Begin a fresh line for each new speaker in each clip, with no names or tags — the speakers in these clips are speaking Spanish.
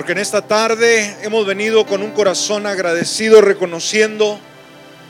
porque en esta tarde hemos venido con un corazón agradecido, reconociendo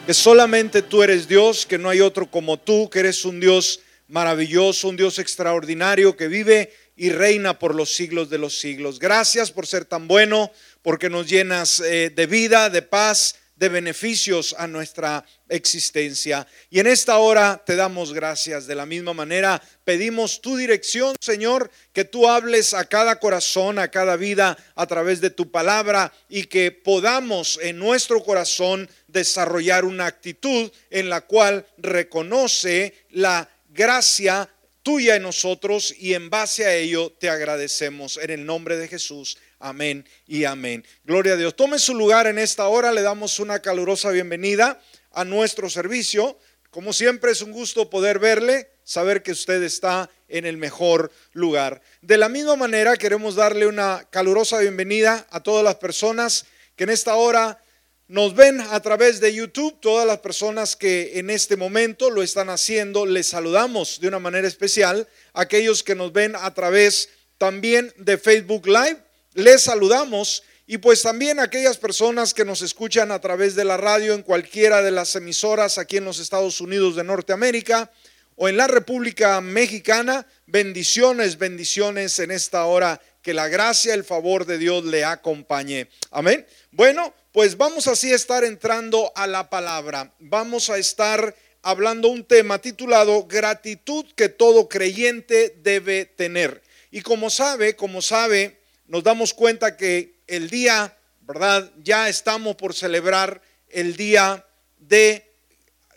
que solamente tú eres Dios, que no hay otro como tú, que eres un Dios maravilloso, un Dios extraordinario que vive y reina por los siglos de los siglos. Gracias por ser tan bueno, porque nos llenas eh, de vida, de paz, de beneficios a nuestra existencia. Y en esta hora te damos gracias. De la misma manera, pedimos tu dirección, Señor, que tú hables a cada corazón, a cada vida a través de tu palabra y que podamos en nuestro corazón desarrollar una actitud en la cual reconoce la gracia tuya en nosotros y en base a ello te agradecemos en el nombre de Jesús. Amén y amén. Gloria a Dios. Tome su lugar en esta hora. Le damos una calurosa bienvenida a nuestro servicio. Como siempre es un gusto poder verle, saber que usted está en el mejor lugar. De la misma manera queremos darle una calurosa bienvenida a todas las personas que en esta hora nos ven a través de YouTube, todas las personas que en este momento lo están haciendo, les saludamos de una manera especial. Aquellos que nos ven a través también de Facebook Live, les saludamos y pues también aquellas personas que nos escuchan a través de la radio en cualquiera de las emisoras aquí en los Estados Unidos de Norteamérica o en la República Mexicana, bendiciones, bendiciones en esta hora, que la gracia, el favor de Dios le acompañe. Amén. Bueno, pues vamos así a estar entrando a la palabra. Vamos a estar hablando un tema titulado gratitud que todo creyente debe tener. Y como sabe, como sabe, nos damos cuenta que el día, ¿verdad? Ya estamos por celebrar el día de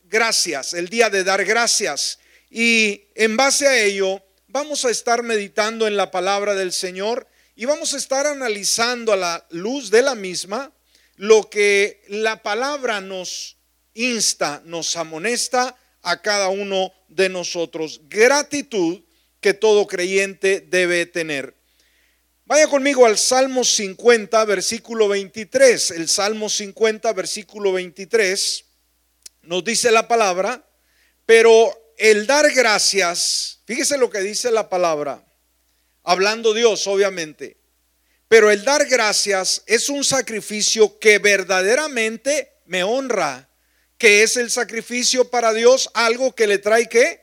gracias, el día de dar gracias. Y en base a ello, vamos a estar meditando en la palabra del Señor y vamos a estar analizando a la luz de la misma lo que la palabra nos insta, nos amonesta a cada uno de nosotros. Gratitud que todo creyente debe tener. Vaya conmigo al Salmo 50, versículo 23. El Salmo 50, versículo 23 nos dice la palabra, pero el dar gracias, fíjese lo que dice la palabra, hablando Dios, obviamente, pero el dar gracias es un sacrificio que verdaderamente me honra, que es el sacrificio para Dios, algo que le trae que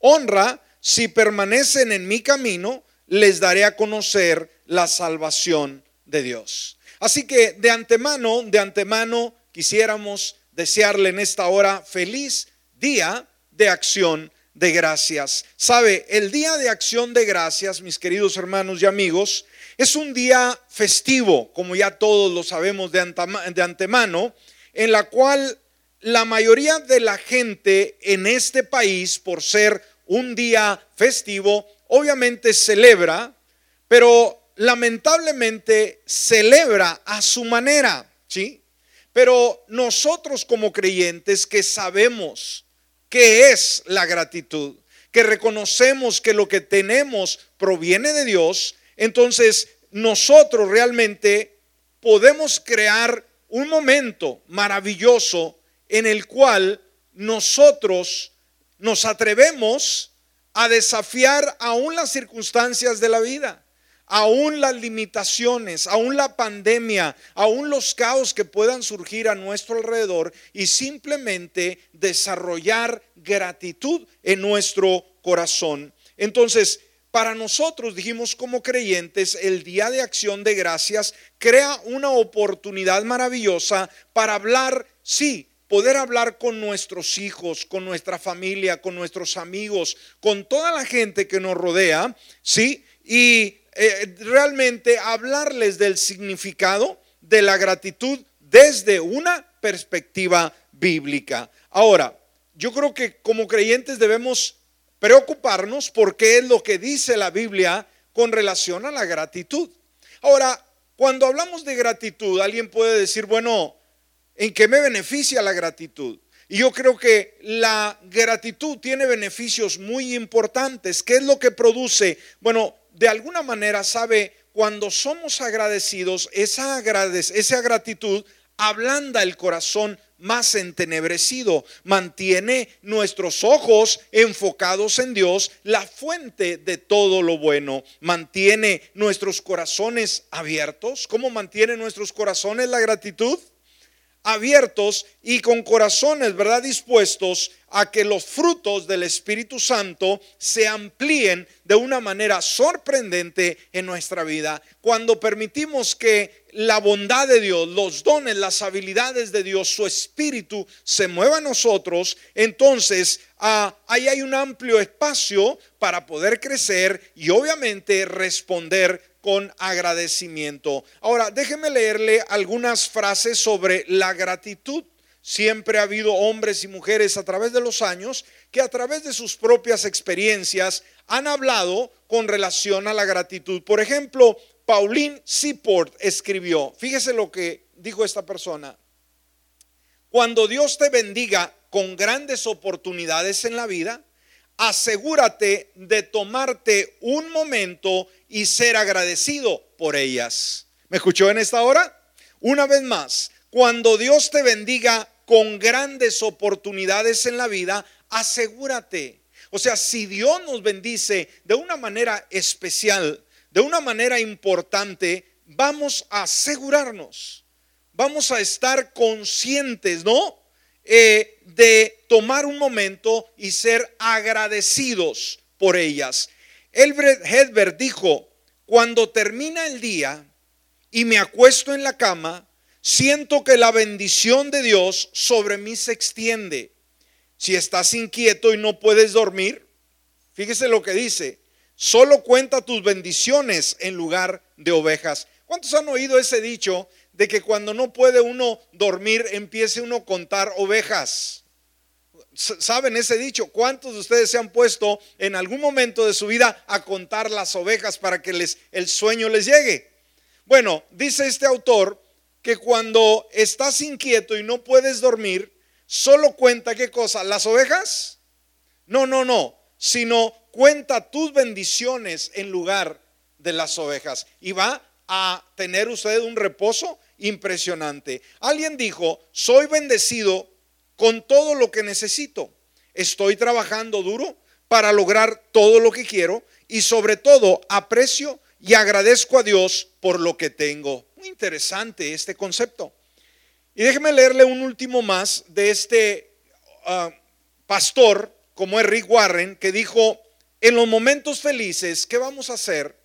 honra si permanecen en mi camino les daré a conocer la salvación de Dios. Así que de antemano, de antemano quisiéramos desearle en esta hora feliz día de acción de gracias. Sabe, el día de acción de gracias, mis queridos hermanos y amigos, es un día festivo, como ya todos lo sabemos de antemano, en la cual la mayoría de la gente en este país, por ser un día festivo, obviamente celebra, pero lamentablemente celebra a su manera, ¿sí? Pero nosotros como creyentes que sabemos qué es la gratitud, que reconocemos que lo que tenemos proviene de Dios, entonces nosotros realmente podemos crear un momento maravilloso en el cual nosotros nos atrevemos a desafiar aún las circunstancias de la vida, aún las limitaciones, aún la pandemia, aún los caos que puedan surgir a nuestro alrededor y simplemente desarrollar gratitud en nuestro corazón. Entonces, para nosotros, dijimos como creyentes, el Día de Acción de Gracias crea una oportunidad maravillosa para hablar, sí, poder hablar con nuestros hijos, con nuestra familia, con nuestros amigos, con toda la gente que nos rodea, ¿sí? Y eh, realmente hablarles del significado de la gratitud desde una perspectiva bíblica. Ahora, yo creo que como creyentes debemos preocuparnos por qué es lo que dice la Biblia con relación a la gratitud. Ahora, cuando hablamos de gratitud, alguien puede decir, bueno, ¿En qué me beneficia la gratitud? Y yo creo que la gratitud tiene beneficios muy importantes. ¿Qué es lo que produce? Bueno, de alguna manera sabe, cuando somos agradecidos, esa, esa gratitud ablanda el corazón más entenebrecido. Mantiene nuestros ojos enfocados en Dios, la fuente de todo lo bueno. Mantiene nuestros corazones abiertos. ¿Cómo mantiene nuestros corazones la gratitud? Abiertos y con corazones, ¿verdad? Dispuestos a que los frutos del Espíritu Santo se amplíen de una manera sorprendente en nuestra vida. Cuando permitimos que la bondad de Dios, los dones, las habilidades de Dios, su Espíritu se mueva a nosotros, entonces ah, ahí hay un amplio espacio para poder crecer y obviamente responder con agradecimiento. Ahora, déjeme leerle algunas frases sobre la gratitud. Siempre ha habido hombres y mujeres a través de los años que a través de sus propias experiencias han hablado con relación a la gratitud. Por ejemplo, Pauline Seaport escribió, fíjese lo que dijo esta persona, cuando Dios te bendiga con grandes oportunidades en la vida, asegúrate de tomarte un momento y ser agradecido por ellas. ¿Me escuchó en esta hora? Una vez más, cuando Dios te bendiga con grandes oportunidades en la vida, asegúrate. O sea, si Dios nos bendice de una manera especial, de una manera importante, vamos a asegurarnos, vamos a estar conscientes, ¿no? Eh, de tomar un momento y ser agradecidos por ellas. Elbert Hedberg dijo, cuando termina el día y me acuesto en la cama, siento que la bendición de Dios sobre mí se extiende. Si estás inquieto y no puedes dormir, fíjese lo que dice, solo cuenta tus bendiciones en lugar de ovejas. ¿Cuántos han oído ese dicho de que cuando no puede uno dormir, empiece uno a contar ovejas. ¿Saben ese dicho? ¿Cuántos de ustedes se han puesto en algún momento de su vida a contar las ovejas para que les, el sueño les llegue? Bueno, dice este autor que cuando estás inquieto y no puedes dormir, solo cuenta qué cosa, las ovejas. No, no, no, sino cuenta tus bendiciones en lugar de las ovejas. Y va a tener usted un reposo impresionante. Alguien dijo, soy bendecido con todo lo que necesito. Estoy trabajando duro para lograr todo lo que quiero y sobre todo aprecio y agradezco a Dios por lo que tengo. Muy interesante este concepto. Y déjeme leerle un último más de este ah, pastor, como es Rick Warren, que dijo, en los momentos felices, ¿qué vamos a hacer?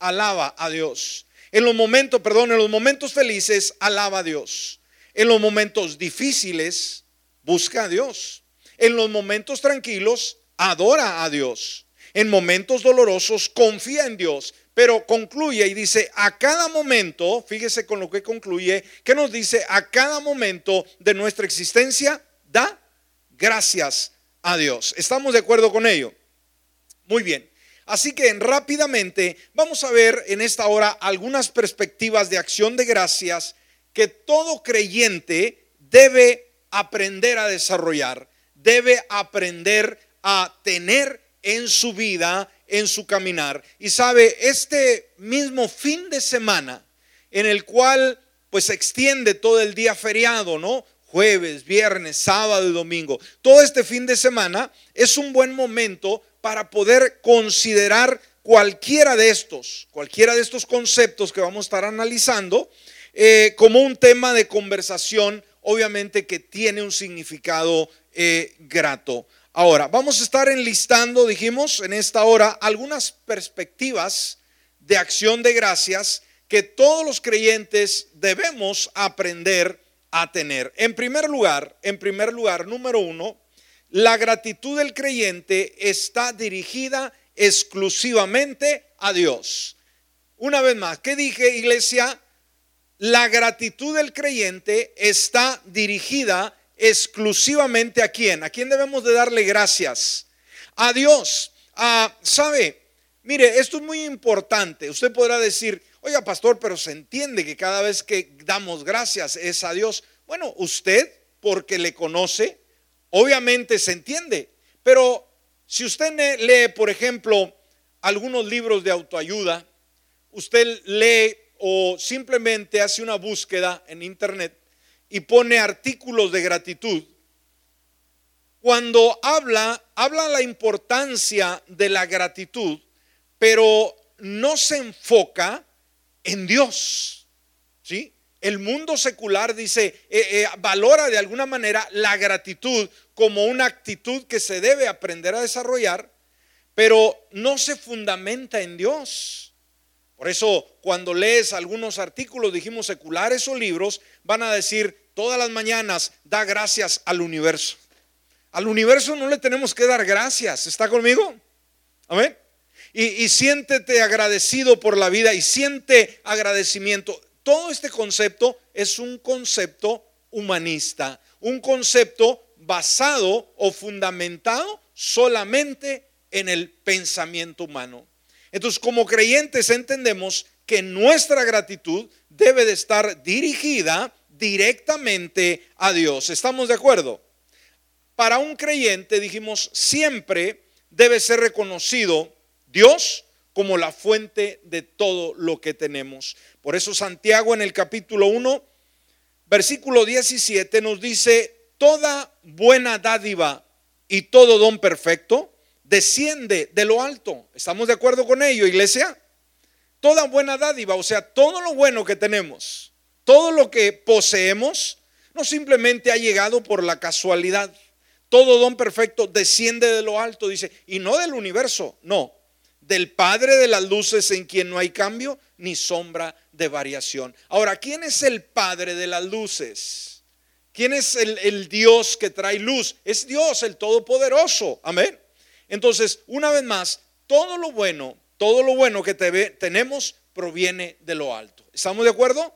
Alaba a Dios. En los momentos, perdón, en los momentos felices, alaba a Dios. En los momentos difíciles, busca a Dios. En los momentos tranquilos, adora a Dios. En momentos dolorosos, confía en Dios. Pero concluye y dice, a cada momento, fíjese con lo que concluye, que nos dice, a cada momento de nuestra existencia, da gracias a Dios. ¿Estamos de acuerdo con ello? Muy bien. Así que rápidamente vamos a ver en esta hora algunas perspectivas de acción de gracias que todo creyente debe aprender a desarrollar, debe aprender a tener en su vida, en su caminar. Y sabe, este mismo fin de semana en el cual pues se extiende todo el día feriado, ¿no? Jueves, viernes, sábado y domingo. Todo este fin de semana es un buen momento para poder considerar cualquiera de estos, cualquiera de estos conceptos que vamos a estar analizando eh, como un tema de conversación, obviamente que tiene un significado eh, grato. Ahora, vamos a estar enlistando, dijimos, en esta hora algunas perspectivas de acción de gracias que todos los creyentes debemos aprender a tener. En primer lugar, en primer lugar, número uno, la gratitud del creyente está dirigida exclusivamente a Dios. Una vez más, ¿qué dije, iglesia? La gratitud del creyente está dirigida exclusivamente a quién? ¿A quién debemos de darle gracias? A Dios. Ah, ¿Sabe? Mire, esto es muy importante. Usted podrá decir, oiga, pastor, pero se entiende que cada vez que damos gracias es a Dios. Bueno, usted, porque le conoce, Obviamente se entiende, pero si usted lee, por ejemplo, algunos libros de autoayuda, usted lee o simplemente hace una búsqueda en internet y pone artículos de gratitud, cuando habla, habla la importancia de la gratitud, pero no se enfoca en Dios. ¿Sí? El mundo secular dice, eh, eh, valora de alguna manera la gratitud como una actitud que se debe aprender a desarrollar, pero no se fundamenta en Dios. Por eso cuando lees algunos artículos, dijimos seculares o libros, van a decir todas las mañanas, da gracias al universo. Al universo no le tenemos que dar gracias. ¿Está conmigo? Amén. Y, siéntete agradecido por la vida y siente agradecimiento. Todo este concepto es un concepto humanista, un concepto basado o fundamentado solamente en el pensamiento humano. Entonces, como creyentes entendemos que nuestra gratitud debe de estar dirigida directamente a Dios. ¿Estamos de acuerdo? Para un creyente, dijimos, siempre debe ser reconocido Dios como la fuente de todo lo que tenemos. Por eso Santiago en el capítulo 1, versículo 17 nos dice, toda buena dádiva y todo don perfecto desciende de lo alto. ¿Estamos de acuerdo con ello, iglesia? Toda buena dádiva, o sea, todo lo bueno que tenemos, todo lo que poseemos, no simplemente ha llegado por la casualidad. Todo don perfecto desciende de lo alto, dice, y no del universo, no, del Padre de las luces en quien no hay cambio ni sombra de variación. Ahora, ¿quién es el Padre de las luces? ¿Quién es el, Dios que trae luz? Es Dios, el Todopoderoso. Amén. Entonces, una vez más, todo lo bueno, todo lo bueno que tenemos proviene de lo alto. ¿Estamos de acuerdo?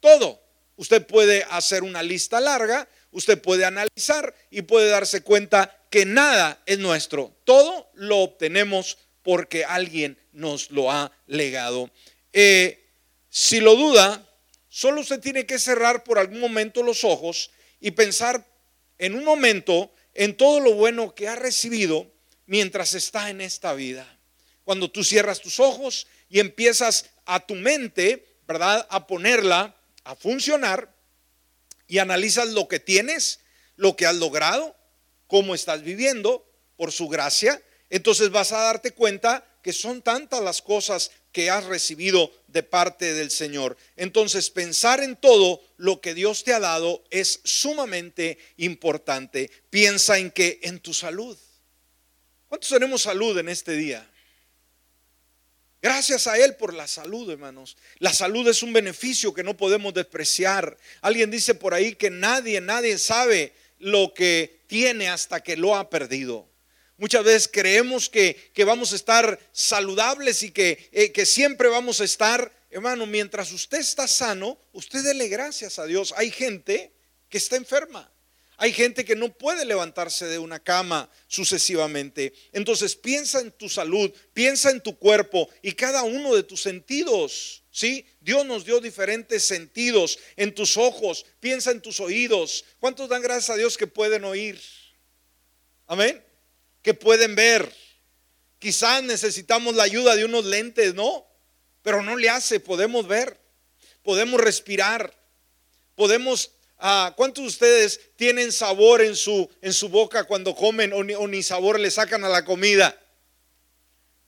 Todo. Usted puede hacer una lista larga, usted puede analizar y puede darse cuenta que nada es nuestro. Todo lo obtenemos porque alguien nos lo ha legado. Eh, si lo duda, solo usted tiene que cerrar por algún momento los ojos y pensar en un momento en todo lo bueno que ha recibido mientras está en esta vida. Cuando tú cierras tus ojos y empiezas a tu mente, ¿verdad? A ponerla a funcionar y analizas lo que tienes, lo que has logrado, cómo estás viviendo por su gracia, entonces vas a darte cuenta que son tantas las cosas que has recibido de parte del Señor. Entonces pensar en todo lo que Dios te ha dado es sumamente importante. Piensa en que en tu salud. ¿Cuántos tenemos salud en este día? Gracias a Él por la salud, hermanos. La salud es un beneficio que no podemos despreciar. Alguien dice por ahí que nadie, nadie sabe lo que tiene hasta que lo ha perdido. Muchas veces creemos que, que vamos a estar saludables y que, eh, que siempre vamos a estar, hermano, mientras usted está sano, usted dele gracias a Dios. Hay gente que está enferma. Hay gente que no puede levantarse de una cama sucesivamente. Entonces piensa en tu salud, piensa en tu cuerpo y cada uno de tus sentidos. ¿Sí? Dios nos dio diferentes sentidos en tus ojos, piensa en tus oídos. ¿Cuántos dan gracias a Dios que pueden oír? Amén. Que pueden ver. Quizás necesitamos la ayuda de unos lentes, ¿no? Pero no le hace, podemos ver, podemos respirar, podemos Ah, ¿Cuántos de ustedes tienen sabor en su, en su boca cuando comen o ni, sabor le sacan a la comida?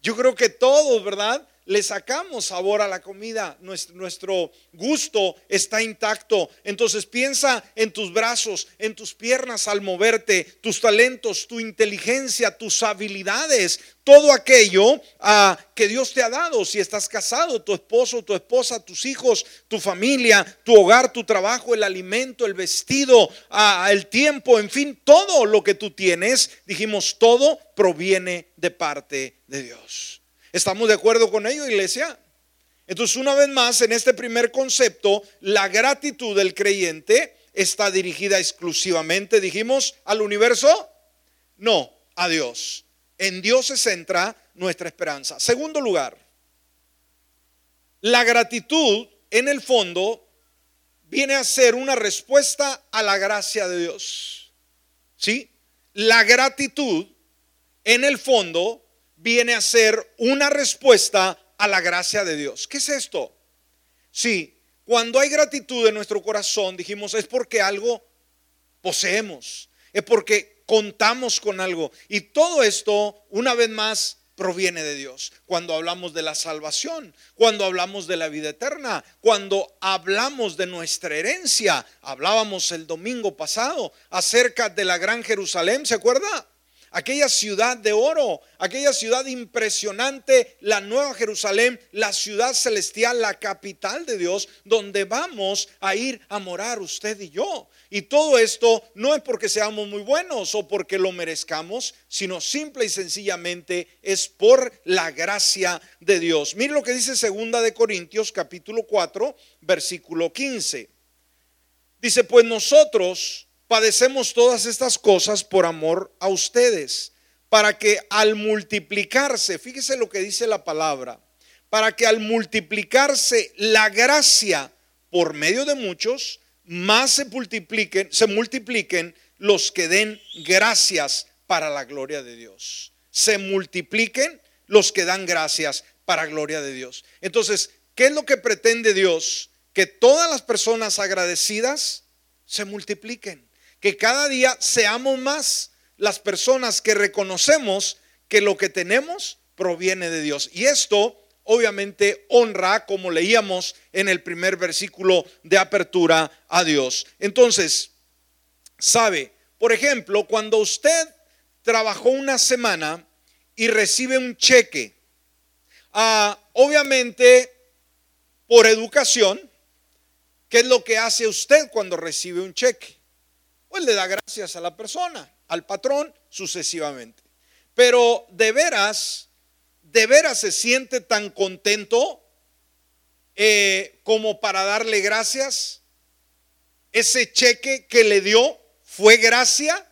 Yo creo que todos, ¿verdad? Le sacamos sabor a la comida, nuestro, gusto está intacto. Entonces piensa en tus brazos, en tus piernas al moverte, tus talentos, tu inteligencia, tus habilidades, todo aquello ah, que Dios te ha dado. Si estás casado, tu esposo, tu esposa, tus hijos, tu familia, tu hogar, tu trabajo, el alimento, el vestido, ah, el tiempo, en fin, todo lo que tú tienes, dijimos, todo proviene de parte de Dios. ¿Estamos de acuerdo con ello, iglesia? Entonces, una vez más, en este primer concepto, la gratitud del creyente está dirigida exclusivamente, dijimos, al universo. No, a Dios. En Dios se centra nuestra esperanza. Segundo lugar, la gratitud en el fondo viene a ser una respuesta a la gracia de Dios. ¿Sí? La gratitud en el fondo viene a ser una respuesta a la gracia de Dios. ¿Qué es esto? Sí, cuando hay gratitud en nuestro corazón, dijimos, es porque algo poseemos, es porque contamos con algo. Y todo esto, una vez más, proviene de Dios. Cuando hablamos de la salvación, cuando hablamos de la vida eterna, cuando hablamos de nuestra herencia, hablábamos el domingo pasado acerca de la gran Jerusalén, ¿se acuerda? Aquella ciudad de oro, aquella ciudad impresionante, la nueva Jerusalén, la ciudad celestial, la capital de Dios, donde vamos a ir a morar usted y yo. Y todo esto no es porque seamos muy buenos o porque lo merezcamos, sino simple y sencillamente es por la gracia de Dios. Mire lo que dice segunda de Corintios capítulo 4, versículo 15. Dice, pues nosotros padecemos todas estas cosas por amor a ustedes, para que al multiplicarse, fíjese lo que dice la palabra, para que al multiplicarse la gracia por medio de muchos, más se multipliquen, se multipliquen los que den gracias para la gloria de Dios. Se multipliquen los que dan gracias para gloria de Dios. Entonces, ¿qué es lo que pretende Dios? Que todas las personas agradecidas se multipliquen que cada día seamos más las personas que reconocemos que lo que tenemos proviene de Dios. Y esto obviamente honra, como leíamos en el primer versículo de apertura, a Dios. Entonces, sabe, por ejemplo, cuando usted trabajó una semana y recibe un cheque, ah, obviamente por educación, ¿qué es lo que hace usted cuando recibe un cheque? Pues le da gracias a la persona, al patrón, sucesivamente. Pero de veras, de veras se siente tan contento eh, como para darle gracias. Ese cheque que le dio fue gracia.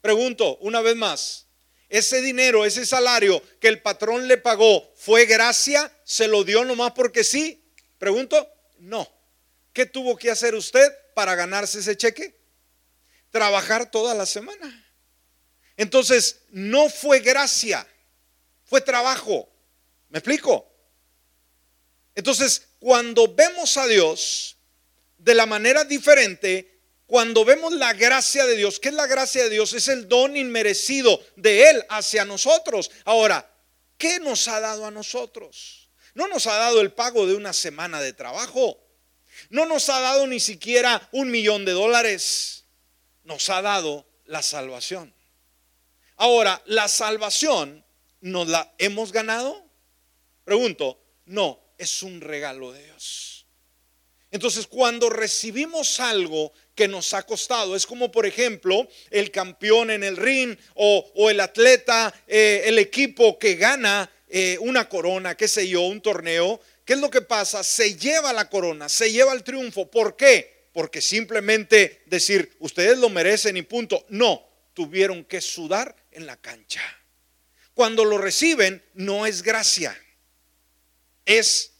Pregunto una vez más, ese dinero, ese salario que el patrón le pagó, ¿fue gracia? ¿Se lo dio nomás porque sí? Pregunto, no. ¿Qué tuvo que hacer usted para ganarse ese cheque? Trabajar toda la semana. Entonces, no fue gracia, fue trabajo. ¿Me explico? Entonces, cuando vemos a Dios de la manera diferente, cuando vemos la gracia de Dios, ¿qué es la gracia de Dios? Es el don inmerecido de Él hacia nosotros. Ahora, ¿qué nos ha dado a nosotros? No nos ha dado el pago de una semana de trabajo. No nos ha dado ni siquiera un millón de dólares nos ha dado la salvación. Ahora, ¿la salvación nos la hemos ganado? Pregunto, no, es un regalo de Dios. Entonces, cuando recibimos algo que nos ha costado, es como por ejemplo el campeón en el ring o, el atleta, eh, el equipo que gana eh, una corona, qué sé yo, un torneo, ¿qué es lo que pasa? Se lleva la corona, se lleva el triunfo. ¿Por qué? Porque simplemente decir, ustedes lo merecen y punto. No, tuvieron que sudar en la cancha. Cuando lo reciben, no es gracia, es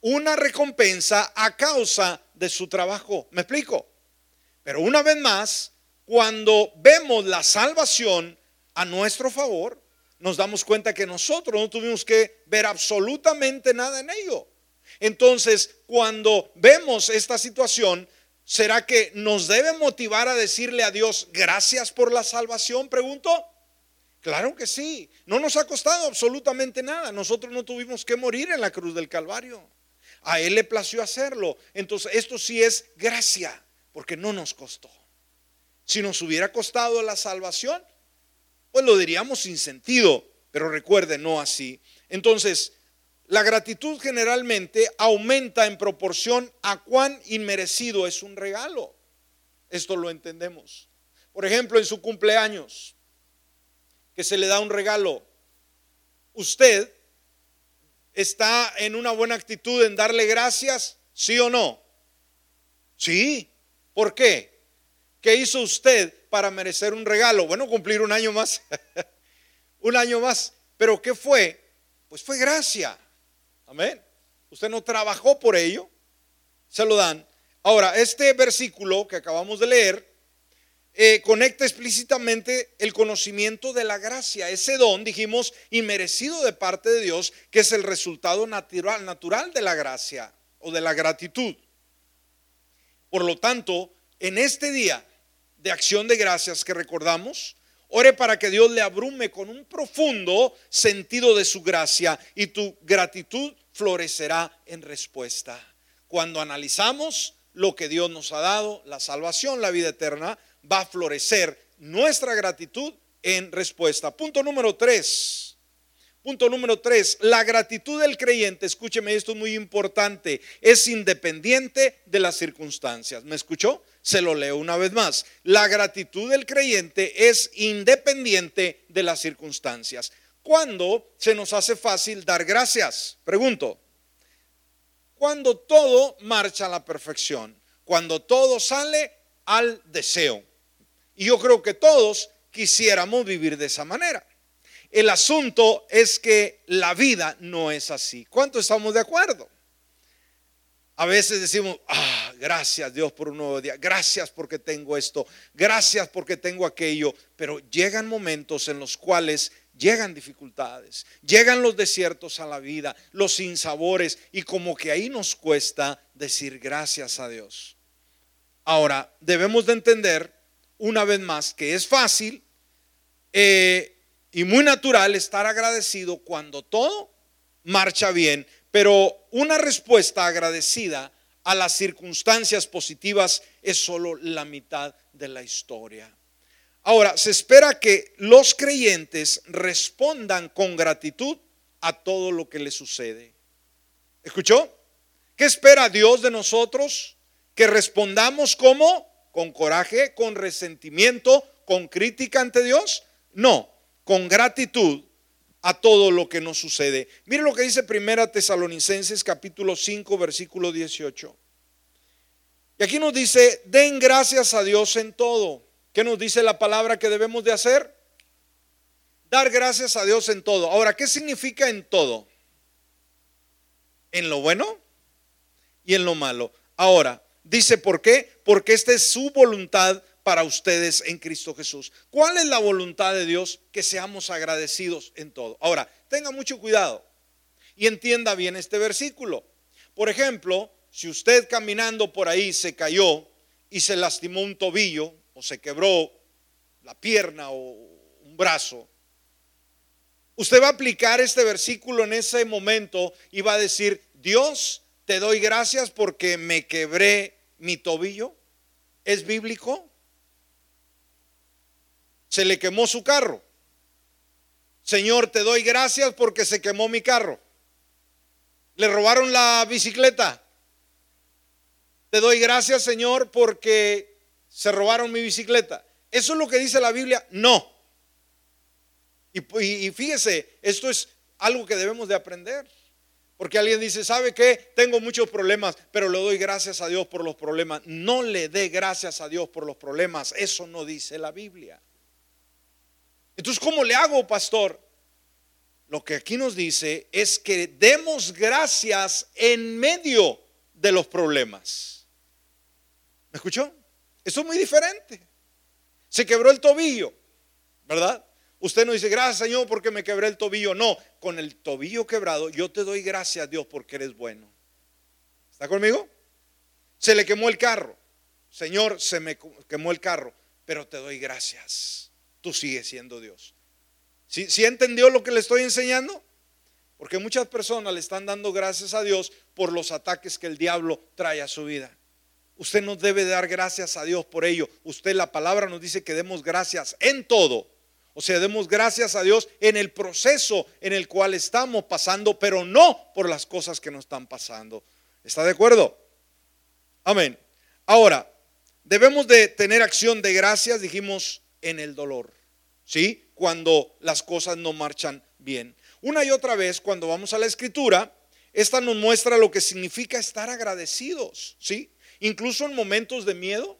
una recompensa a causa de su trabajo. ¿Me explico? Pero una vez más, cuando vemos la salvación a nuestro favor, nos damos cuenta que nosotros no tuvimos que ver absolutamente nada en ello. Entonces, cuando vemos esta situación, ¿Será que nos debe motivar a decirle a Dios gracias por la salvación? Pregunto. Claro que sí. No nos ha costado absolutamente nada. Nosotros no tuvimos que morir en la cruz del Calvario. A Él le plació hacerlo. Entonces, esto sí es gracia, porque no nos costó. Si nos hubiera costado la salvación, pues lo diríamos sin sentido. Pero recuerde, no así. Entonces, la gratitud generalmente aumenta en proporción a cuán inmerecido es un regalo. Esto lo entendemos. Por ejemplo, en su cumpleaños, que se le da un regalo, usted está en una buena actitud en darle gracias, sí o no. Sí. ¿Por qué? ¿Qué hizo usted para merecer un regalo? Bueno, cumplir un año más. un año más. Pero ¿qué fue? Pues fue gracia. Amén. Usted no trabajó por ello, se lo dan. Ahora, este versículo que acabamos de leer eh, conecta explícitamente el conocimiento de la gracia, ese don, dijimos, inmerecido de parte de Dios, que es el resultado natural, natural de la gracia. o de la gratitud. Por lo tanto, en este día de acción de gracias que recordamos, ore para que Dios le abrume con un profundo sentido de su gracia y tu gratitud florecerá en respuesta. Cuando analizamos lo que Dios nos ha dado, la salvación, la vida eterna, va a florecer nuestra gratitud en respuesta. Punto número tres. Punto número tres, la gratitud del creyente, escúcheme, esto es muy importante, es independiente de las circunstancias. ¿Me escuchó? Se lo leo una vez más. La gratitud del creyente es independiente de las circunstancias. ¿Cuándo se nos hace fácil dar gracias? Pregunto. Cuando todo marcha a la perfección, cuando todo sale al deseo. Y yo creo que todos quisiéramos vivir de esa manera. El asunto es que la vida no es así. ¿Cuánto estamos de acuerdo? A veces decimos, ah, gracias Dios por un nuevo día, gracias porque tengo esto, gracias porque tengo aquello, pero llegan momentos en los cuales llegan dificultades, llegan los desiertos a la vida, los sinsabores, y como que ahí nos cuesta decir gracias a Dios. Ahora, debemos de entender una vez más que es fácil eh, y muy natural estar agradecido cuando todo marcha bien, pero una respuesta agradecida a las circunstancias positivas es solo la mitad de la historia. Ahora, se espera que los creyentes respondan con gratitud a todo lo que les sucede. ¿Escuchó? ¿Qué espera Dios de nosotros? Que respondamos como con coraje, con resentimiento, con crítica ante Dios. No, con gratitud a todo lo que nos sucede. Mire lo que dice Primera Tesalonicenses capítulo 5 versículo 18. Y aquí nos dice, den gracias a Dios en todo. ¿Qué nos dice la palabra que debemos de hacer? Dar gracias a Dios en todo. Ahora, ¿qué significa en todo? En lo bueno y en lo malo. Ahora, dice, ¿por qué? Porque esta es su voluntad para ustedes en Cristo Jesús. ¿Cuál es la voluntad de Dios? Que seamos agradecidos en todo. Ahora, tenga mucho cuidado y entienda bien este versículo. Por ejemplo, si usted caminando por ahí se cayó y se lastimó un tobillo o se quebró la pierna o un brazo, usted va a aplicar este versículo en ese momento y va a decir, Dios, te doy gracias porque me quebré mi tobillo. ¿Es bíblico? Se le quemó su carro. Señor, te doy gracias porque se quemó mi carro. Le robaron la bicicleta. Te doy gracias, Señor, porque se robaron mi bicicleta. ¿Eso es lo que dice la Biblia? No. Y, fíjese, esto es algo que debemos de aprender. Porque alguien dice, ¿sabe qué? Tengo muchos problemas, pero le doy gracias a Dios por los problemas. No le dé gracias a Dios por los problemas. Eso no dice la Biblia. Entonces, ¿cómo le hago, pastor? Lo que aquí nos dice es que demos gracias en medio de los problemas. ¿Me escuchó? Eso es muy diferente. Se quebró el tobillo, ¿verdad? Usted no dice, gracias Señor porque me quebré el tobillo. No, con el tobillo quebrado yo te doy gracias Dios porque eres bueno. ¿Está conmigo? Se le quemó el carro. Señor, se me quemó el carro, pero te doy gracias tú siendo Dios. ¿Sí, entendió lo que le estoy enseñando? Porque muchas personas le están dando gracias a Dios por los ataques que el diablo trae a su vida. Usted no debe dar gracias a Dios por ello. Usted la palabra nos dice que demos gracias en todo. O sea, demos gracias a Dios en el proceso en el cual estamos pasando, pero no por las cosas que nos están pasando. ¿Está de acuerdo? Amén. Ahora, debemos de tener acción de gracias, dijimos, en el dolor. ¿Sí? Cuando las cosas no marchan bien. Una y otra vez, cuando vamos a la escritura, esta nos muestra lo que significa estar agradecidos, ¿sí? Incluso en momentos de miedo,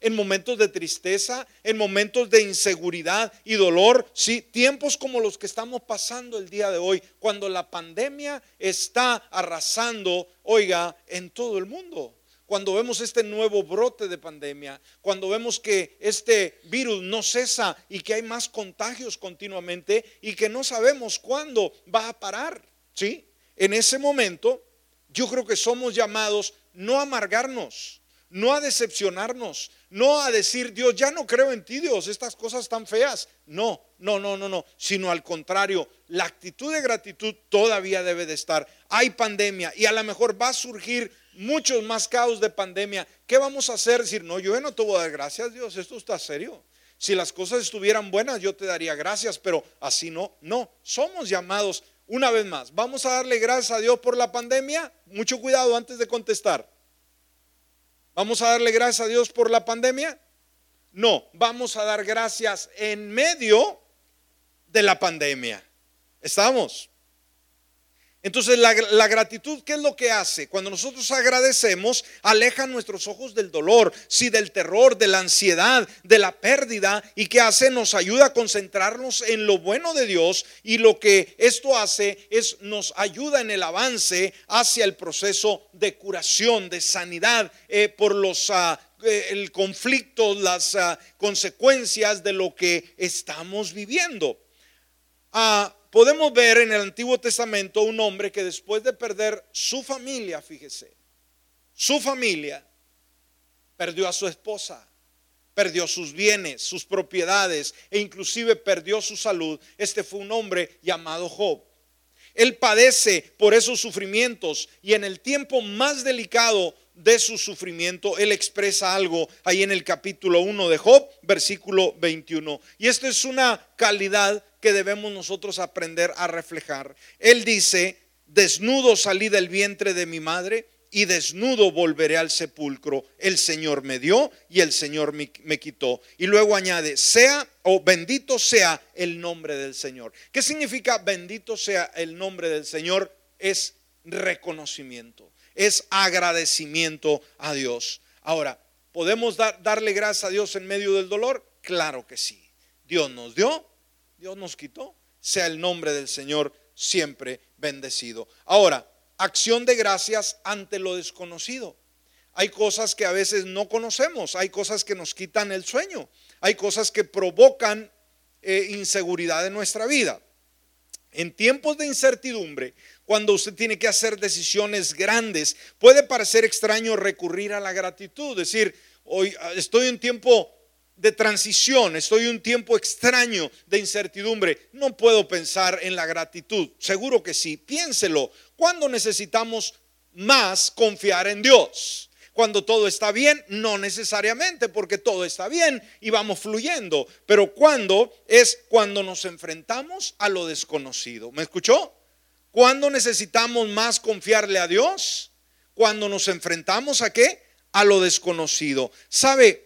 en momentos de tristeza, en momentos de inseguridad y dolor, sí, tiempos como los que estamos pasando el día de hoy, cuando la pandemia está arrasando, oiga, en todo el mundo cuando vemos este nuevo brote de pandemia, cuando vemos que este virus no cesa y que hay más contagios continuamente y que no sabemos cuándo va a parar, ¿sí? En ese momento yo creo que somos llamados no a amargarnos, no a decepcionarnos, no a decir, Dios, ya no creo en ti, Dios, estas cosas están feas. No, no, no, no, no, sino al contrario, la actitud de gratitud todavía debe de estar. Hay pandemia y a lo mejor va a surgir muchos más caos de pandemia. ¿Qué vamos a hacer? Decir, no, yo no te voy a dar gracias, Dios, esto está serio. Si las cosas estuvieran buenas, yo te daría gracias, pero así no, no, somos llamados una vez más. Vamos a darle gracias a Dios por la pandemia. Mucho cuidado antes de contestar. ¿Vamos a darle gracias a Dios por la pandemia? No, vamos a dar gracias en medio de la pandemia. ¿Estamos? Entonces la, gratitud, ¿qué es lo que hace? Cuando nosotros agradecemos, aleja nuestros ojos del dolor, sí, del terror, de la ansiedad, de la pérdida. ¿Y qué hace? Nos ayuda a concentrarnos en lo bueno de Dios y lo que esto hace es nos ayuda en el avance hacia el proceso de curación, de sanidad eh, por los... Eh, el conflicto, las ah, consecuencias de lo que estamos viviendo. Ah, podemos ver en el Antiguo Testamento un hombre que después de perder su familia, fíjese, su familia, perdió a su esposa, perdió sus bienes, sus propiedades e inclusive perdió su salud. Este fue un hombre llamado Job. Él padece por esos sufrimientos y en el tiempo más delicado de su sufrimiento, él expresa algo ahí en el capítulo 1 de Job, versículo 21. Y esto es una calidad que debemos nosotros aprender a reflejar. Él dice, desnudo salí del vientre de mi madre y desnudo volveré al sepulcro. El Señor me dio y el Señor me, quitó. Y luego añade, sea o bendito sea el nombre del Señor. ¿Qué significa bendito sea el nombre del Señor? Es reconocimiento es agradecimiento a Dios. Ahora, ¿podemos darle gracias a Dios en medio del dolor? Claro que sí. Dios nos dio, Dios nos quitó. Sea el nombre del Señor siempre bendecido. Ahora, acción de gracias ante lo desconocido. Hay cosas que a veces no conocemos, hay cosas que nos quitan el sueño, hay cosas que provocan eh, inseguridad en nuestra vida. En tiempos de incertidumbre, cuando usted tiene que hacer decisiones grandes, puede parecer extraño recurrir a la gratitud, decir, hoy ah, estoy en tiempo de transición, estoy en un tiempo extraño de incertidumbre, no puedo pensar en la gratitud. Seguro que sí, piénselo. ¿Cuándo necesitamos más confiar en Dios? Cuando todo está bien, no necesariamente, porque todo está bien y vamos fluyendo. Pero cuando es cuando nos enfrentamos a lo desconocido. ¿Me escuchó? ¿Cuándo necesitamos más confiarle a Dios? Cuando nos enfrentamos a qué? A lo desconocido. ¿Sabe?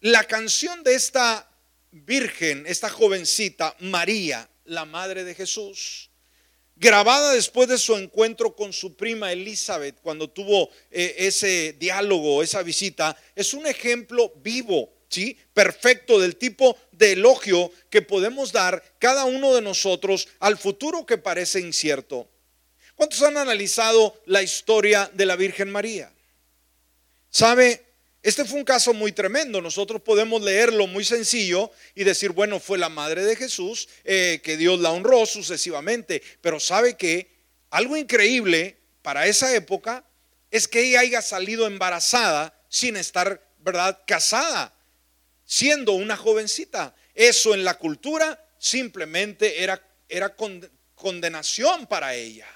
La canción de esta virgen, esta jovencita, María, la madre de Jesús, grabada después de su encuentro con su prima Elizabeth, cuando tuvo eh, ese diálogo, esa visita, es un ejemplo vivo, ¿sí? Perfecto del tipo de elogio que podemos dar cada uno de nosotros al futuro que parece incierto. ¿Cuántos han analizado la historia de la Virgen María? ¿Sabe? Este fue un caso muy tremendo. Nosotros podemos leerlo muy sencillo y decir, bueno, fue la madre de Jesús, eh, que Dios la honró sucesivamente. Pero sabe que algo increíble para esa época es que ella haya salido embarazada sin estar, ¿verdad?, casada, siendo una jovencita. Eso en la cultura simplemente era, era condenación para ella.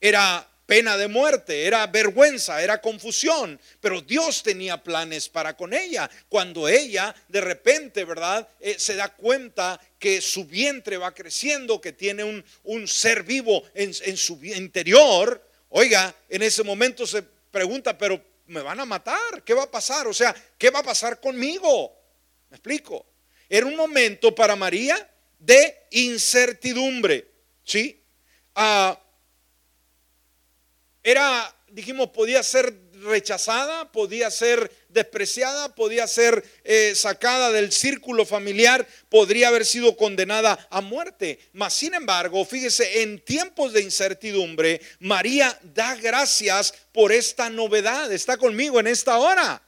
Era pena de muerte, era vergüenza, era confusión, pero Dios tenía planes para con ella. Cuando ella de repente, ¿verdad? Eh, se da cuenta que su vientre va creciendo, que tiene un, un ser vivo en, en su interior, oiga, en ese momento se pregunta, pero me van a matar, ¿qué va a pasar? O sea, ¿qué va a pasar conmigo? ¿Me explico? Era un momento para María de incertidumbre, ¿sí? Ah, era, dijimos, podía ser rechazada, podía ser despreciada, podía ser eh, sacada del círculo familiar, podría haber sido condenada a muerte. Mas, sin embargo, fíjese, en tiempos de incertidumbre, María da gracias por esta novedad. Está conmigo en esta hora.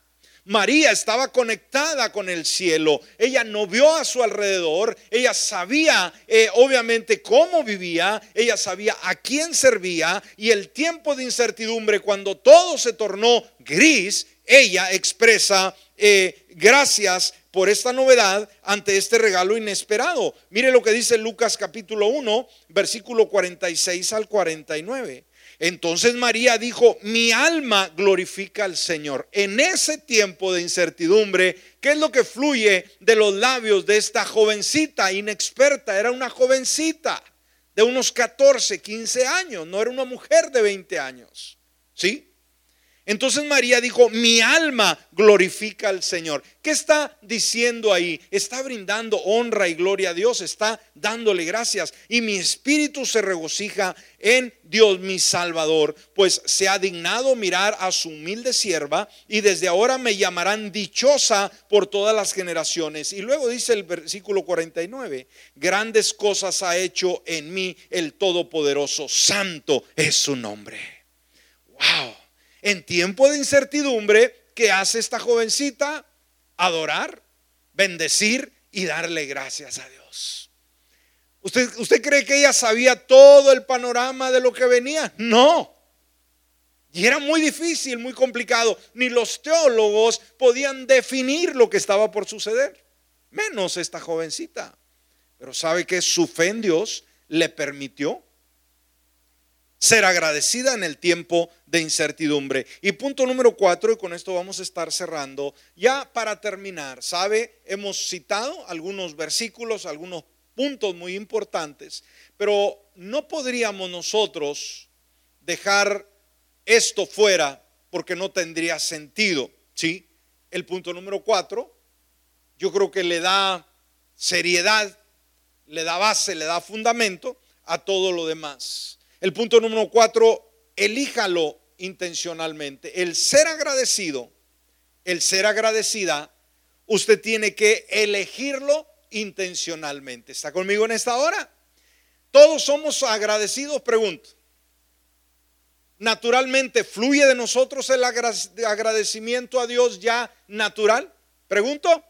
María estaba conectada con el cielo. Ella no vio a su alrededor. Ella sabía eh, obviamente cómo vivía. Ella sabía a quién servía. Y el tiempo de incertidumbre, cuando todo se tornó gris, ella expresa eh, gracias por esta novedad ante este regalo inesperado. Mire lo que dice Lucas capítulo 1, versículo 46 al 49. Entonces María dijo, mi alma glorifica al Señor. En ese tiempo de incertidumbre, ¿qué es lo que fluye de los labios de esta jovencita inexperta? Era una jovencita de unos 14, 15 años, no era una mujer de 20 años. ¿Sí? Entonces María dijo, mi alma glorifica al Señor. ¿Qué está diciendo ahí? Está brindando honra y gloria a Dios, está dándole gracias. Y mi espíritu se regocija en Dios mi Salvador, pues se ha dignado mirar a su humilde sierva y desde ahora me llamarán dichosa por todas las generaciones. Y luego dice el versículo 49, grandes cosas ha hecho en mí el Todopoderoso, santo es su nombre. Wow. En tiempo de incertidumbre, ¿qué hace esta jovencita? Adorar, bendecir y darle gracias a Dios. ¿Usted, ¿Usted cree que ella sabía todo el panorama de lo que venía? No. Y era muy difícil, muy complicado. Ni los teólogos podían definir lo que estaba por suceder, menos esta jovencita. Pero sabe que su fe en Dios le permitió ser agradecida en el tiempo de incertidumbre. Y punto número cuatro, y con esto vamos a estar cerrando, ya para terminar, ¿sabe? Hemos citado algunos versículos, algunos puntos muy importantes, pero no podríamos nosotros dejar esto fuera porque no tendría sentido, ¿sí? El punto número cuatro, yo creo que le da seriedad, le da base, le da fundamento a todo lo demás. El punto número cuatro, elíjalo intencionalmente. El ser agradecido, el ser agradecida, usted tiene que elegirlo intencionalmente. ¿Está conmigo en esta hora? Todos somos agradecidos, pregunto. Naturalmente, ¿fluye de nosotros el agradecimiento a Dios ya natural? Pregunto.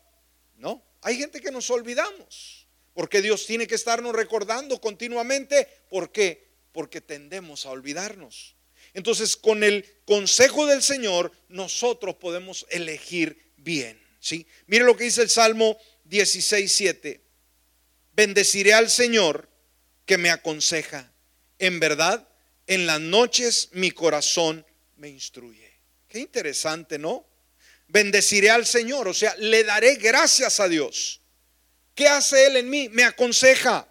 No, hay gente que nos olvidamos, porque Dios tiene que estarnos recordando continuamente. ¿Por qué? Porque tendemos a olvidarnos. Entonces, con el consejo del Señor, nosotros podemos elegir bien. ¿sí? Mire lo que dice el Salmo 16, Bendeciré al Señor que me aconseja. En verdad, en las noches mi corazón me instruye. Qué interesante, ¿no? Bendeciré al Señor, o sea, le daré gracias a Dios. ¿Qué hace Él en mí? Me aconseja.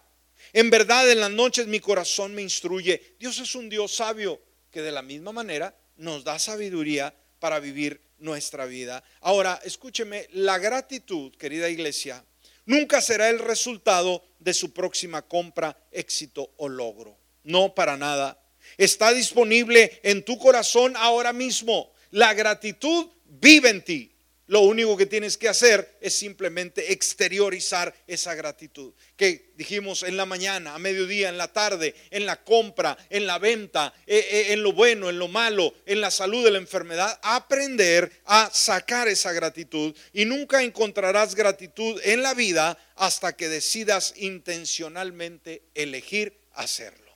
En verdad, en las noches mi corazón me instruye. Dios es un Dios sabio que de la misma manera nos da sabiduría para vivir nuestra vida. Ahora, escúcheme, la gratitud, querida iglesia, nunca será el resultado de su próxima compra, éxito o logro. No para nada. Está disponible en tu corazón ahora mismo. La gratitud vive en ti. Lo único que tienes que hacer es simplemente exteriorizar esa gratitud. Que dijimos en la mañana, a mediodía, en la tarde, en la compra, en la venta, eh, eh, en lo bueno, en lo malo, en la salud, de la enfermedad. Aprender a sacar esa gratitud. Y nunca encontrarás gratitud en la vida hasta que decidas intencionalmente elegir hacerlo.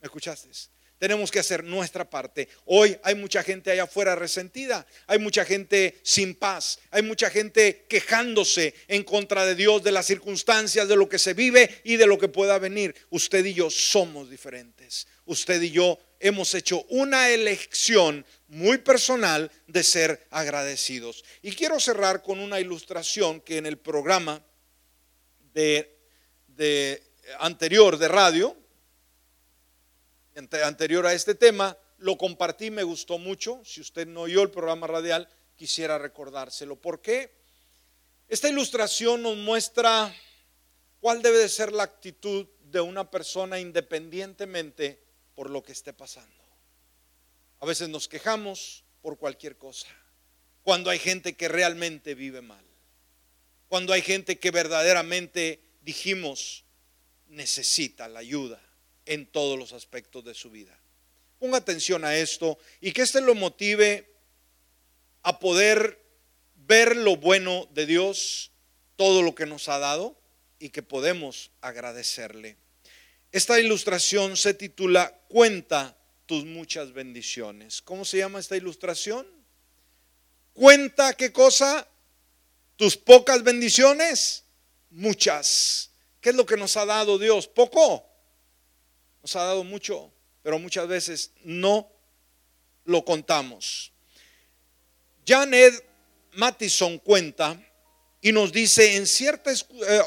¿Me escuchaste? Tenemos que hacer nuestra parte. Hoy hay mucha gente allá afuera resentida, hay mucha gente sin paz, hay mucha gente quejándose en contra de Dios, de las circunstancias, de lo que se vive y de lo que pueda venir. Usted y yo somos diferentes. Usted y yo hemos hecho una elección muy personal de ser agradecidos. Y quiero cerrar con una ilustración que en el programa de, anterior de radio, anterior a este tema, lo compartí, me gustó mucho. Si usted no oyó el programa radial, quisiera recordárselo. ¿Por qué? Esta ilustración nos muestra cuál debe de ser la actitud de una persona independientemente por lo que esté pasando. A veces nos quejamos por cualquier cosa. Cuando hay gente que realmente vive mal. Cuando hay gente que verdaderamente dijimos necesita la ayuda en todos los aspectos de su vida. Ponga atención a esto y que este lo motive a poder ver lo bueno de Dios, todo lo que nos ha dado y que podemos agradecerle. Esta ilustración se titula Cuenta tus muchas bendiciones. ¿Cómo se llama esta ilustración? Cuenta qué cosa? Tus pocas bendiciones, muchas. ¿Qué es lo que nos ha dado Dios? Poco. Nos ha dado mucho, pero muchas veces no lo contamos. Janet Mattison cuenta y nos dice, en cierta eh,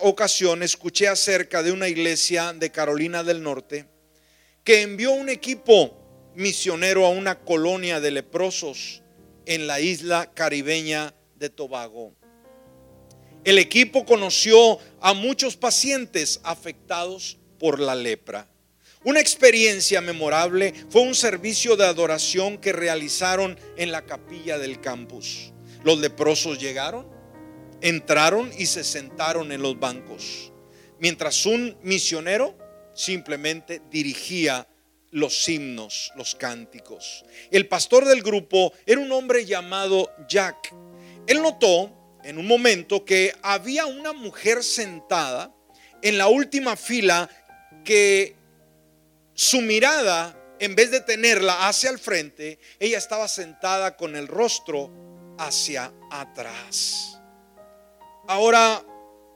ocasión escuché acerca de una iglesia de Carolina del Norte que envió un equipo misionero a una colonia de leprosos en la isla caribeña de Tobago. El equipo conoció a muchos pacientes afectados por la lepra. Una experiencia memorable fue un servicio de adoración que realizaron en la capilla del campus. Los leprosos llegaron, entraron y se sentaron en los bancos, mientras un misionero simplemente dirigía los himnos, los cánticos. El pastor del grupo era un hombre llamado Jack. Él notó en un momento que había una mujer sentada en la última fila que su mirada, en vez de tenerla hacia el frente, ella estaba sentada con el rostro hacia atrás. Ahora,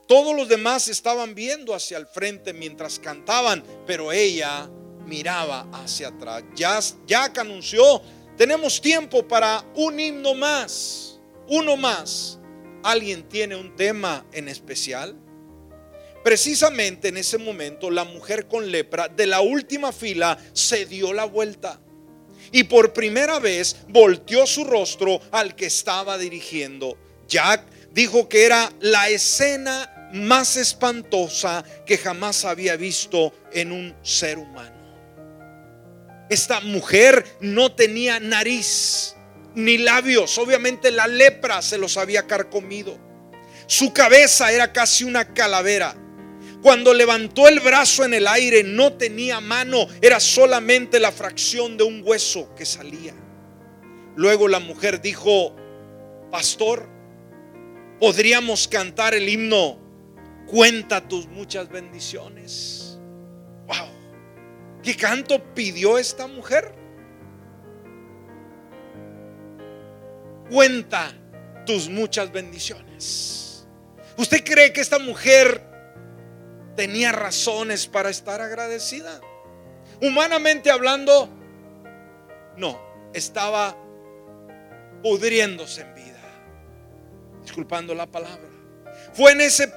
todos los demás estaban viendo hacia el frente mientras cantaban, pero ella miraba hacia atrás. Ya Jack anunció, tenemos tiempo para un himno más, uno más. ¿Alguien tiene un tema en especial? Precisamente en ese momento la mujer con lepra de la última fila se dio la vuelta y por primera vez volteó su rostro al que estaba dirigiendo. Jack dijo que era la escena más espantosa que jamás había visto en un ser humano. Esta mujer no tenía nariz ni labios, obviamente la lepra se los había carcomido. Su cabeza era casi una calavera. Cuando levantó el brazo en el aire no tenía mano, era solamente la fracción de un hueso que salía. Luego la mujer dijo, pastor, podríamos cantar el himno, cuenta tus muchas bendiciones. Wow, ¿qué canto pidió esta mujer? Cuenta tus muchas bendiciones. ¿Usted cree que esta mujer tenía razones para estar agradecida. Humanamente hablando, no, estaba pudriéndose en vida. Disculpando la palabra. Fue en ese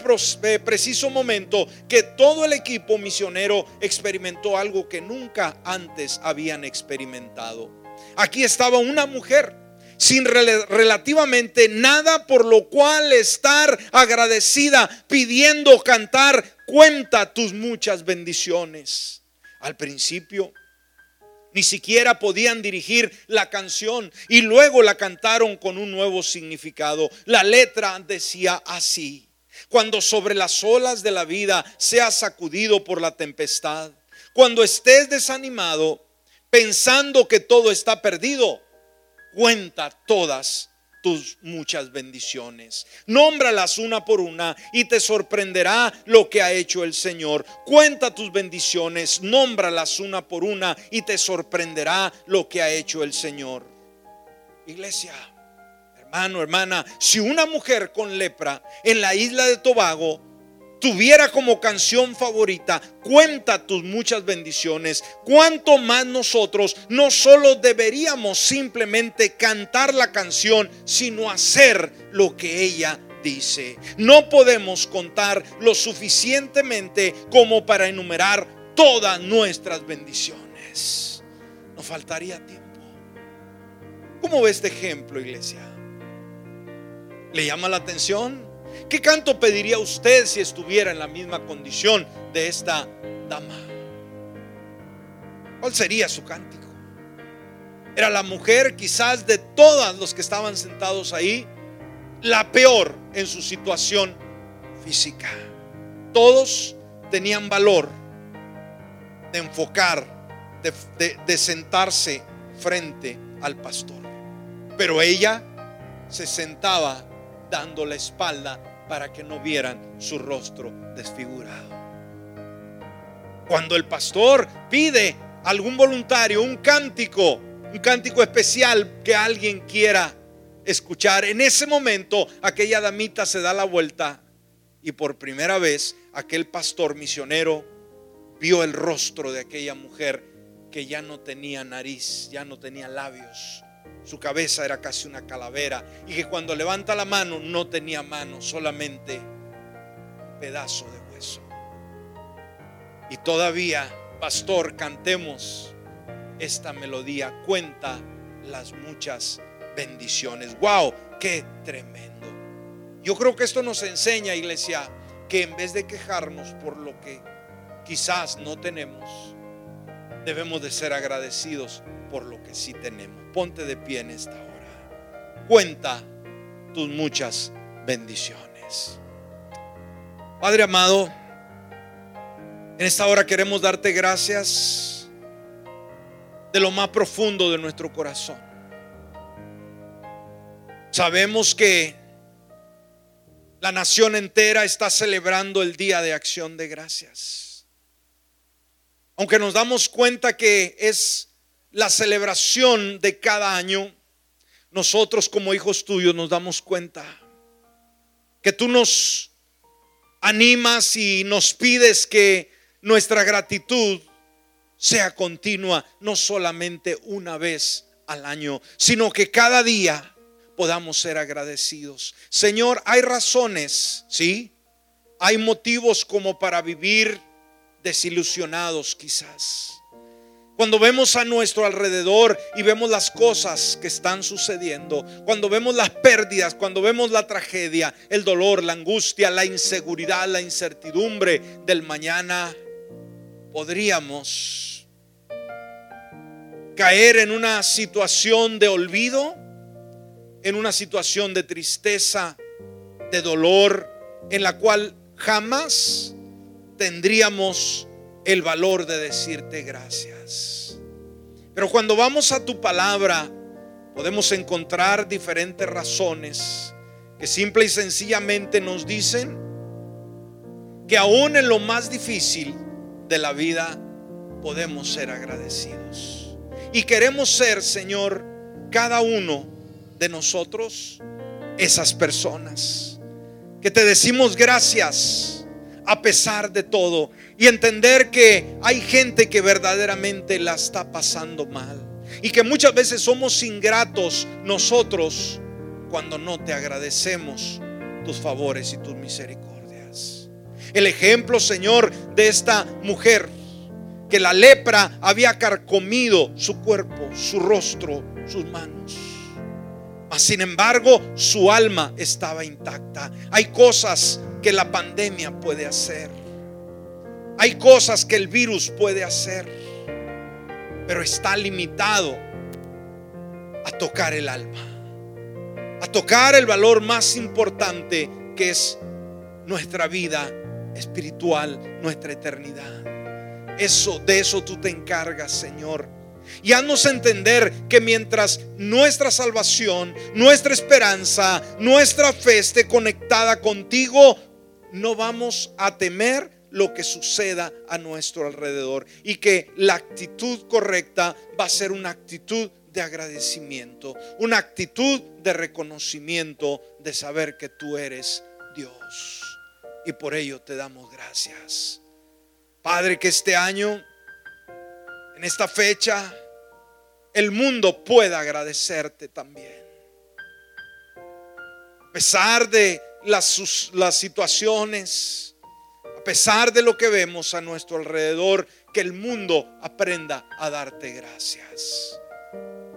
eh, preciso momento que todo el equipo misionero experimentó algo que nunca antes habían experimentado. Aquí estaba una mujer sin relativamente nada por lo cual estar agradecida, pidiendo cantar, cuenta tus muchas bendiciones. Al principio ni siquiera podían dirigir la canción y luego la cantaron con un nuevo significado. La letra decía así, cuando sobre las olas de la vida seas sacudido por la tempestad, cuando estés desanimado, pensando que todo está perdido, cuenta todas tus muchas bendiciones. Nómbralas una por una y te sorprenderá lo que ha hecho el Señor. Cuenta tus bendiciones, nómbralas una por una y te sorprenderá lo que ha hecho el Señor. Iglesia, hermano, hermana, si una mujer con lepra en la isla de Tobago tuviera como canción favorita, cuenta tus muchas bendiciones, cuanto más nosotros no solo deberíamos simplemente cantar la canción, sino hacer lo que ella dice. No podemos contar lo suficientemente como para enumerar todas nuestras bendiciones. Nos faltaría tiempo. ¿Cómo ve este ejemplo, iglesia? ¿Le llama la atención? ¿Qué canto pediría usted si estuviera en la misma condición de esta dama? ¿Cuál sería su cántico? Era la mujer quizás de todas los que estaban sentados ahí, la peor en su situación física. Todos tenían valor de enfocar, de, de sentarse frente al pastor. Pero ella se sentaba dando la espalda para que no vieran su rostro desfigurado. Cuando el pastor pide a algún voluntario un cántico, un cántico especial que alguien quiera escuchar, en ese momento aquella damita se da la vuelta y por primera vez aquel pastor misionero vio el rostro de aquella mujer que ya no tenía nariz, ya no tenía labios. Su cabeza era casi una calavera y que cuando levanta la mano no tenía mano, solamente pedazo de hueso. Y todavía, pastor, cantemos esta melodía, cuenta las muchas bendiciones. ¡Wow! ¡Qué tremendo! Yo creo que esto nos enseña, iglesia, que en vez de quejarnos por lo que quizás no tenemos, debemos de ser agradecidos por lo que sí tenemos. Ponte de pie en esta hora. Cuenta tus muchas bendiciones. Padre amado, en esta hora queremos darte gracias de lo más profundo de nuestro corazón. Sabemos que la nación entera está celebrando el Día de Acción de Gracias. Aunque nos damos cuenta que es la celebración de cada año, nosotros como hijos tuyos nos damos cuenta que tú nos animas y nos pides que nuestra gratitud sea continua, no solamente una vez al año, sino que cada día podamos ser agradecidos. Señor, hay razones, ¿sí? Hay motivos como para vivir desilusionados quizás. Cuando vemos a nuestro alrededor y vemos las cosas que están sucediendo, cuando vemos las pérdidas, cuando vemos la tragedia, el dolor, la angustia, la inseguridad, la incertidumbre del mañana, podríamos caer en una situación de olvido en una situación de tristeza, de dolor, en la cual jamás tendríamos el valor de decirte gracias. Pero cuando vamos a tu palabra, podemos encontrar diferentes razones que simple y sencillamente nos dicen que aún en lo más difícil de la vida podemos ser agradecidos. Y queremos ser, Señor, cada uno de nosotros esas personas. Que te decimos gracias a pesar de todo y entender que hay gente que verdaderamente la está pasando mal y que muchas veces somos ingratos nosotros cuando no te agradecemos tus favores y tus misericordias. El ejemplo, Señor, de esta mujer que la lepra había carcomido su cuerpo, su rostro, sus manos. Sin embargo, su alma estaba intacta. Hay cosas que la pandemia puede hacer. Hay cosas que el virus puede hacer. Pero está limitado a tocar el alma. A tocar el valor más importante que es nuestra vida espiritual, nuestra eternidad. Eso de eso tú te encargas, Señor y haznos entender que mientras nuestra salvación, nuestra esperanza, nuestra fe esté conectada contigo, no vamos a temer lo que suceda a nuestro alrededor y que la actitud correcta va a ser una actitud de agradecimiento, una actitud de reconocimiento de saber que tú eres Dios. Y por ello te damos gracias. Padre, que este año, en esta fecha, el mundo pueda agradecerte también. A pesar de las, situaciones, a pesar de lo que vemos a nuestro alrededor, que el mundo aprenda a darte gracias.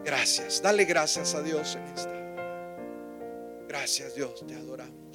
Gracias, dale gracias a Dios en esta. Gracias Dios, te adoramos.